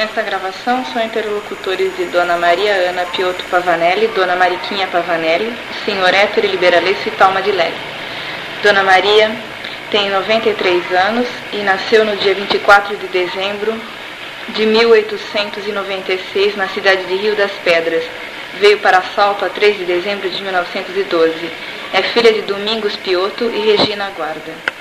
Nesta gravação são interlocutores de Dona Maria Ana Piotto Pavanelli, Dona Mariquinha Pavanelli, Senhor Héctor Liberalesso e Talma de Leve. Dona Maria tem 93 anos e nasceu no dia 24 de dezembro de 1896 na cidade de Rio das Pedras. Veio para Salto a 3 de dezembro de 1912. É filha de Domingos Piotto e Regina Guarda.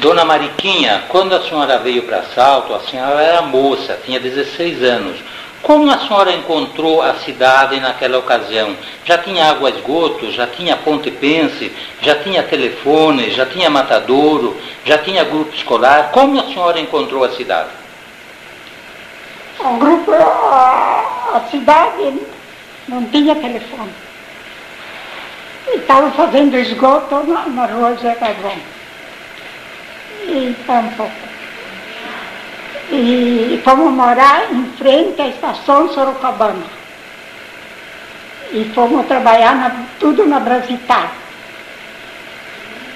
Dona Mariquinha, quando a senhora veio para Salto, a senhora era moça, tinha 16 anos. Como a senhora encontrou a cidade naquela ocasião? Já tinha água esgoto, já tinha ponte pense, já tinha telefone, já tinha matadouro, já tinha grupo escolar. Como a senhora encontrou a cidade? O grupo, a, cidade não tinha telefone. Estava fazendo esgoto na, na rua Zé Carvão e Tampo. E fomos morar em frente à estação Sorocabana. E fomos trabalhar na, tudo na Brasitar.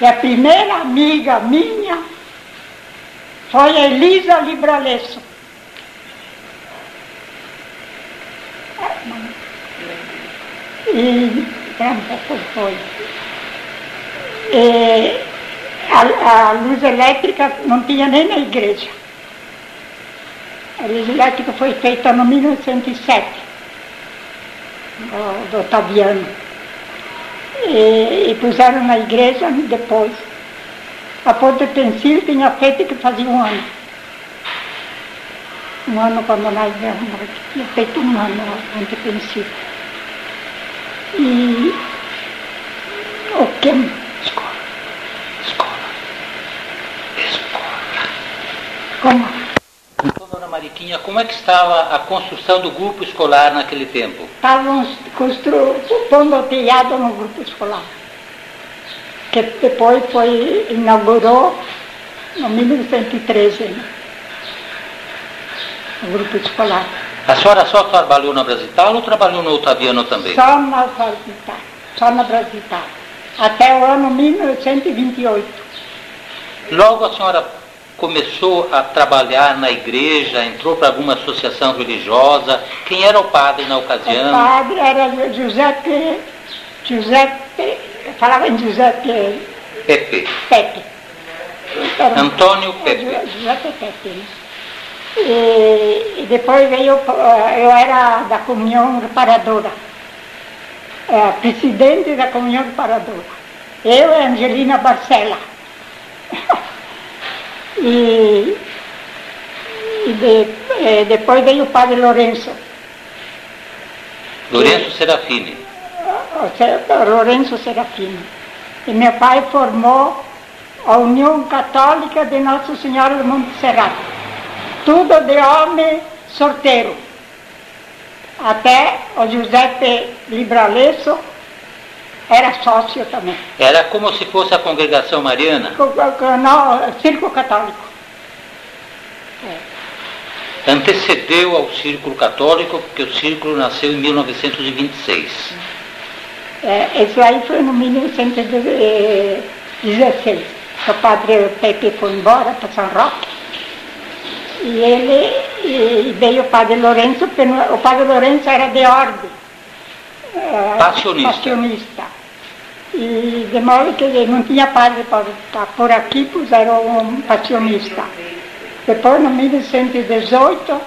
E a primeira amiga minha foi a Elisa Libralesso. E Tampo foi. E, a, a luz elétrica não tinha nem na igreja. A luz elétrica foi feita no 1907, do, do Otaviano. E, e, puseram na igreja depois. A ponte pensil tinha feito que fazia um ano. Um ano quando nós viemos, tinha feito um ano a ponte pensil. E o que Como? Mariquinha, como é que estava a construção do grupo escolar naquele tempo? Estavam pondo telhado no grupo escolar, que depois foi, inaugurou no 1913, né? o grupo escolar. A senhora só trabalhou na Brasital ou trabalhou no Otaviano também? Só na Brasital, só na Brasital, até o ano 1928. Logo a senhora começou a trabalhar na igreja, entrou para alguma associação religiosa. Quem era o padre na ocasião? O padre era Giuseppe, Giuseppe falava em Giuseppe Pepe. Pepe. Era, Antônio Pepe. Giuseppe Pepe. Né? E, e, depois veio, eu era da comunhão reparadora, é, presidente da comunhão reparadora. Eu e Angelina Barcela. E, e de, eh, depois veio o padre Lourenço. Lourenço Serafini. Lourenço Serafini. E meu pai formou a União Católica de Nossa Senhora do Monte Serrato. Tudo de homem sorteiro. Até o Giuseppe Libralesso era sócio também. Era como se fosse a congregação mariana? Não, Círculo Católico. É. Antecedeu ao Círculo Católico, porque o Círculo nasceu em 1926. É, isso aí foi no 1916. O padre Pepe foi embora para São Roque. E ele e veio o padre Lourenço, o padre Lourenço era de ordem é, passionista. passionista. E de modo que não tinha padre para estar por aqui, puseram um passionista. Depois, no 1918,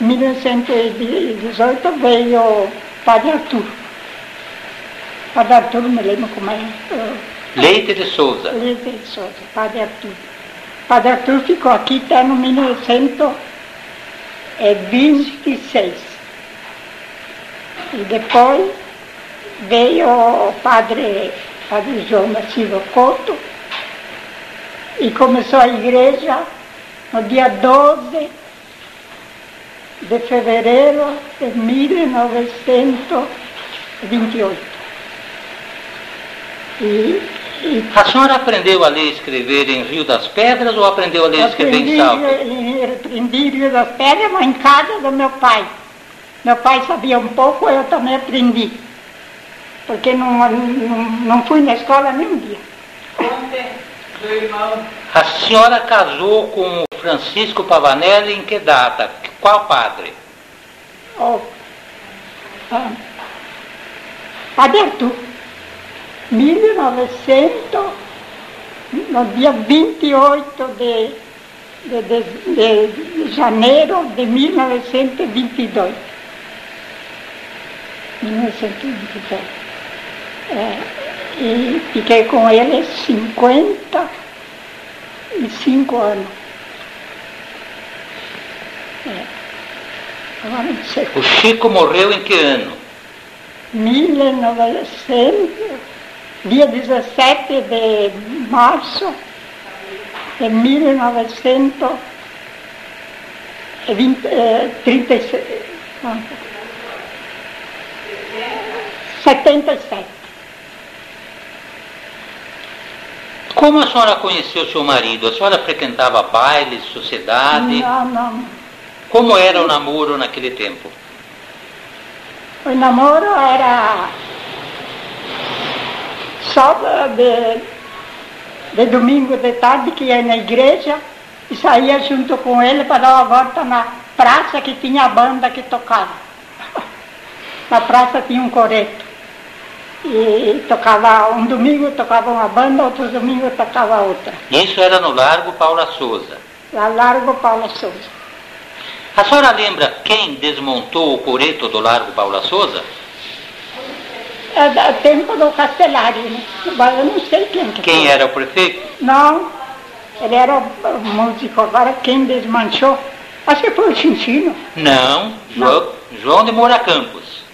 1918 veio o padre Arthur. Padre Arthur, me lembro como é. Leite de Souza. Leite de Souza, padre Arthur. Padre Arthur ficou aqui até no 1926. E depois veio o padre, padre João Silva Couto e começou a igreja no dia 12 de fevereiro de 1928. E, e a senhora aprendeu a ler e escrever em Rio das Pedras ou aprendeu a ler e escrever em Salto? Aprendi em Rio das Pedras, mas em casa do meu pai. Meu pai sabia um pouco, eu também aprendi. Porque não, não, não fui na escola nem um dia. A senhora casou com o Francisco Pavanelli em que data? Qual padre? Oh, ah, Padre Arthur, 1900, no dia 28 de, de, de, de janeiro de 1922. 1922. É, e fiquei com ele 55 anos. É. O Chico morreu em que ano? 1900, dia 17 de março de 1936. Como a senhora conheceu seu marido? A senhora frequentava bailes, sociedade? Não, não. Como era o namoro naquele tempo? O namoro era só de, de domingo de tarde que ia na igreja e saía junto com ele para dar uma volta na praça que tinha a banda que tocava. Na praça tinha um coreto. E tocava, um domingo tocava uma banda, outro domingo tocava outra. Isso era no Largo Paula Souza. Lá Largo Paula Souza. A senhora lembra quem desmontou o coreto do Largo Paula Souza? É do tempo do Castellari, né? Mas eu não sei quem que Quem foi. era o prefeito? Não, ele era o músico. Agora quem desmanchou, acho que foi o Chinchino. Não, João, João de Moura Campos.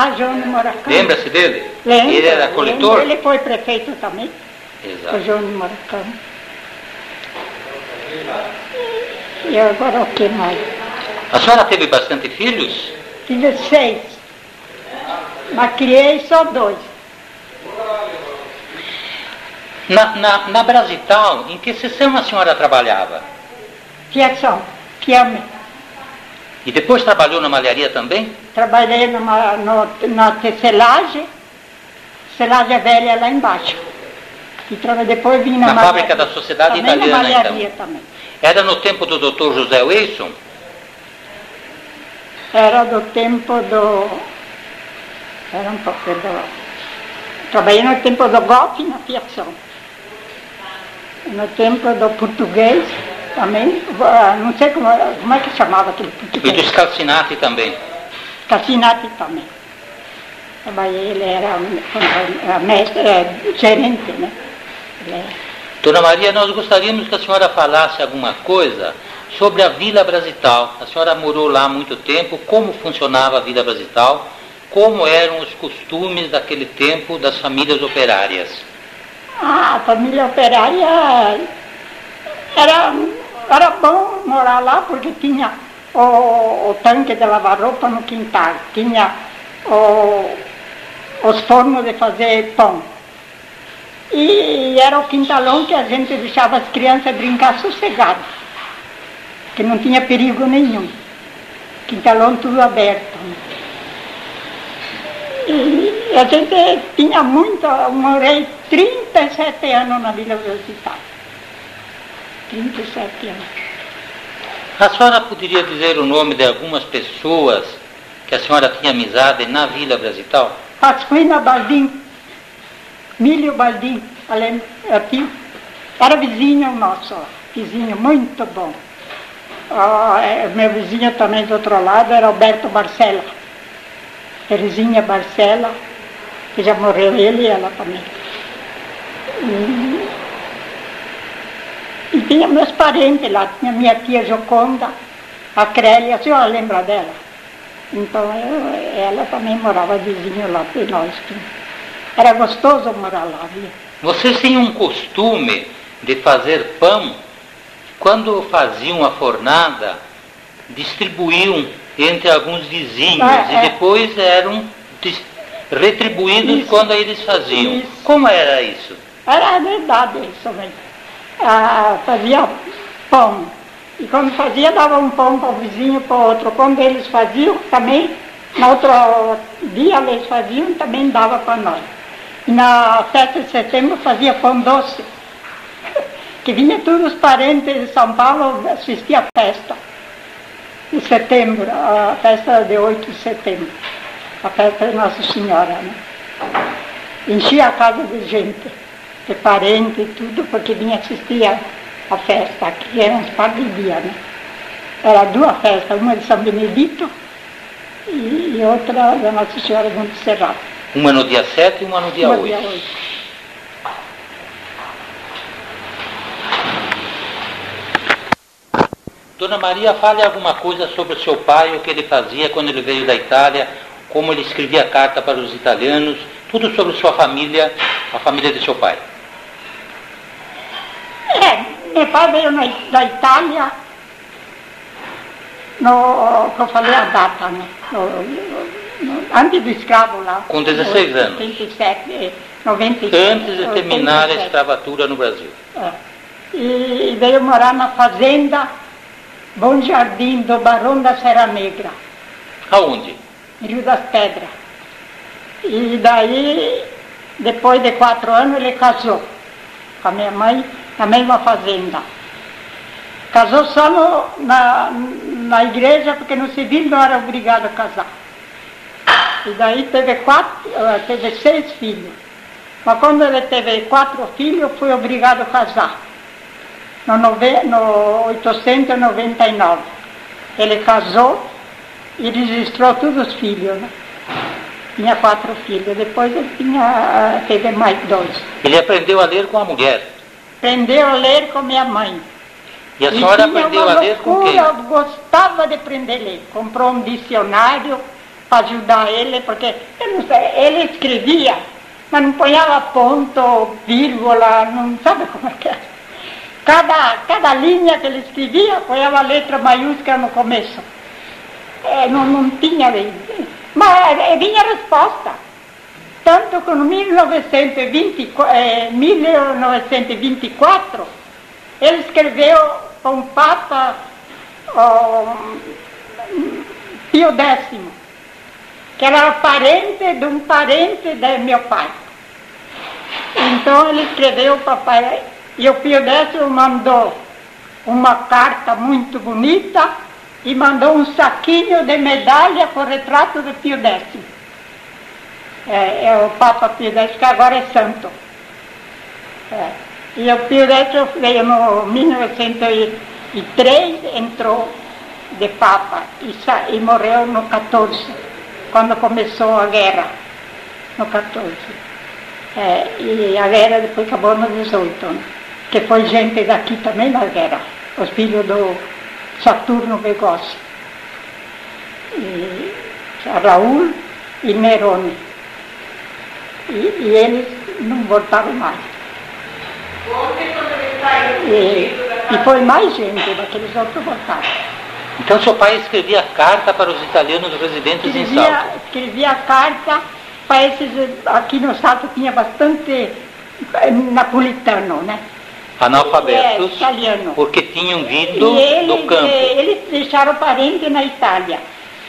Ah, João de Moracão. Lembra-se dele? Lembro, Ele era lembro. coletor? Ele foi prefeito também, o Exato. João de Moracão. E agora o que mais? A senhora teve bastante filhos? Tive seis, mas criei só dois. Na, na, na Brasital, em que sessão a senhora trabalhava? Fiação, Fiame. E depois trabalhou na malharia também? Trabalhei numa, no, na tecelagem, tecelagem velha lá embaixo. E traba- depois vim na, Na malharia. fábrica da Sociedade também Italiana, na malharia então. também. Era no tempo do Dr. José Wilson? Era do tempo do. Era um pouco do. Trabalhei no tempo do golpe na fiação. No tempo do português também, ah, não sei como, como é que chamava aquele E do português. Scalcinati também. Cassinati também. Trabalhei, ele era um, mestre, é, gerente, né? Ele era- Dona Maria, nós gostaríamos que a senhora falasse alguma coisa sobre a Vila Brasital. A senhora morou lá há muito tempo, como funcionava a Vila Brasital, como eram os costumes daquele tempo das famílias operárias. Ah, a família operária era, era bom morar lá porque tinha o, o tanque de lavar roupa no quintal, tinha o, os fornos de fazer pão. E era o quintalão que a gente deixava as crianças brincar sossegadas, que não tinha perigo nenhum. Quintalão tudo aberto. E a gente tinha muito, eu morei 37 anos na Vila Universitária. 37 anos. A senhora poderia dizer o nome de algumas pessoas que a senhora tinha amizade na Vila Brasital? Pasquina Baldim, Milho Baldim, além, aqui, era vizinho nosso, vizinho muito bom. Ah, é, meu vizinho também do outro lado era Alberto Barcela, Terezinha Barcela, que já morreu ele e ela também. E, e tinha meus parentes lá, tinha minha tia Joconda, a Crélia, a senhora lembra dela? Então eu- ela também morava vizinho lá de nós. Era gostoso morar lá, viu? Vocês tinham um costume de fazer pão, quando faziam a fornada, distribuíam entre alguns vizinhos É, e depois eram retribuídos Isso. quando eles faziam. Isso. Como era isso? Era verdade isso mesmo. Ah, fazia pão. E quando fazia, dava um pão para o vizinho, para o outro. Quando eles faziam, também, no outro dia eles faziam, também dava para nós. E na festa de setembro fazia pão doce. que vinha todos os parentes de São Paulo assistir à festa de setembro, a festa de 8 de setembro, a festa de Nossa Senhora. Né? Enchia a casa de gente, de parente e tudo, porque vinha assistir a, a festa, que eram uns par de dias. Né? Era duas festas, uma de São Benedito e, e outra da Nossa Senhora de Montserrat. Uma no dia 7 e uma no dia Uma 8. dia 8. Dona Maria, fale alguma coisa sobre o seu pai, o que ele fazia quando ele veio da Itália, como ele escrevia carta para os italianos, tudo sobre sua família, a família de seu pai. É, meu pai veio na, da Itália, no, que eu falei a data, né? No, no, antes do escravo lá. Com 16 anos. 87, eh, 97. Antes de terminar a 87. escravatura no Brasil. É. E veio morar na fazenda Bom Jardim do Barão da Serra Negra, Aonde? em Rio das Pedras. E daí, depois de quatro anos, ele casou com a minha mãe na mesma fazenda. Casou só no- na, na igreja, porque no civil não era obrigado a casar. E daí teve, quatro, eh, teve seis filhos. Mas quando ele teve quatro filhos, foi obrigado a casar. No, no 899. Ele casou e registrou todos os filhos. Né? Tinha quatro filhos. Depois ele tinha, ah, teve mais dois. Ele aprendeu a ler com a mulher. Aprendeu a ler com minha mãe. E a E senhora tinha aprendeu uma a ler com quem? loucura, gostava de aprender a ler. Comprou um dicionário para ajudar ele, porque eu não sei, ele escrevia, mas não ponhava ponto, vírgula, não sabe como é que é. Cada, cada linha que ele escrevia, ponhava letra maiúscula no começo. É, não, não tinha. Mas eh, vinha a resposta. Tanto que no 1924, eh, 1924 ele escreveu para um Papa Pio X, que era parente de um parente de meu pai. Então ele escreveu para o pai, e o Pio X mandou uma carta muito bonita e mandou um saquinho de medalha com o retrato do Pio X. É, é o Papa Pio X, que agora é santo. É. E o Pio X veio no 1903, entrou de Papa e, e morreu no 14, quando começou a guerra, no 14. É, e a guerra depois acabou no 18, né? que foi gente daqui também na guerra, os filhos do Saturno Begossi. E Raul e Nerone. E, e eles não voltaram mais. E, e foi mais gente daqueles outros voltaram. Então seu pai escrevia carta para os italianos residentes em Escrevia, Salto. escrevia carta para esses, aqui no Salto tinha bastante eh, napolitano, né? Analfabetos, É, italiano. porque tinham vindo eles, do campo. eh, eles deixaram parente na Itália.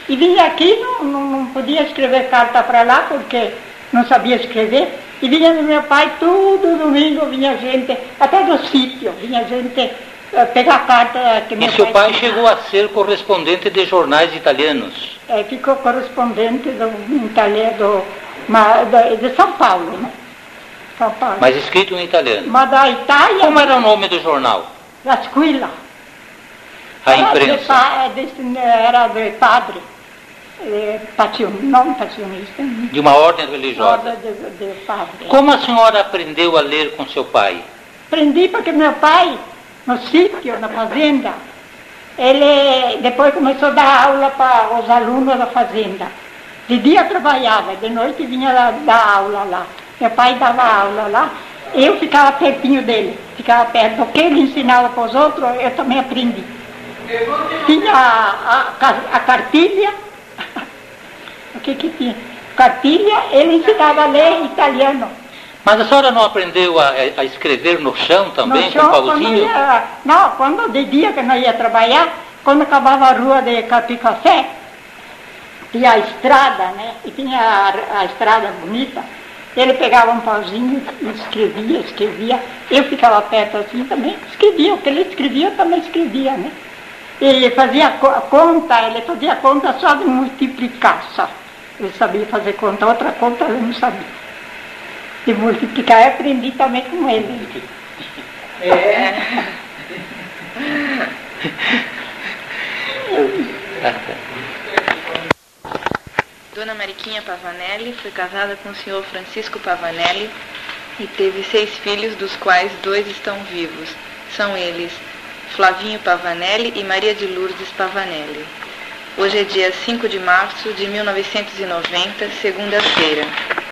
E vinha aqui, não, não, não podia escrever carta para lá, porque não sabia escrever. E vinha do meu pai, todo domingo vinha gente, até do sítio, vinha gente eh, pegar carta que meu E seu pai escrevia. chegou a ser correspondente de jornais italianos. É, ficou correspondente do italiano de São Paulo, né? São Paulo. mas escrito em italiano. Mas da Itália, Como era o nome do jornal? Rasquila. A Era de imprensa. é, desse- era de padre, passion, não passionista, né? De uma ordem religiosa. Ordem de, de padre. Como a senhora aprendeu a ler com seu pai? Aprendi porque meu pai, no sítio, na fazenda, ele depois começou a dar aula para os alunos da fazenda. De dia trabalhava, de noite vinha lá dar aula lá. Meu pai dava aula lá, eu ficava pertinho dele, ficava perto. O que ele ensinava para os outros, eu também aprendi. Tinha a, a, a cartilha, o que que tinha? Cartilha, ele ensinava a ler italiano. Mas a senhora não aprendeu a, a escrever no chão também, No chão, com quando pauzinho? ia, não, quando de dia que nós ia trabalhar, quando acabava a rua de Capim Café, tinha a estrada, né? E tinha a, a estrada bonita. Ele pegava um pauzinho e escrevia, escrevia. Eu ficava perto assim também, escrevia. O que ele escrevia, eu também escrevia, né? Ele fazia conta, ele fazia conta só de multiplicar, só. Ele sabia fazer conta, outra conta ele não sabia. De multiplicar eu aprendi também com ele. É. Dona Mariquinha Pavanelli foi casada com o senhor Francisco Pavanelli e teve seis filhos, dos quais dois estão vivos. São eles Flavinho Pavanelli e Maria de Lourdes Pavanelli. Hoje é dia 5 de março de 1990, segunda-feira.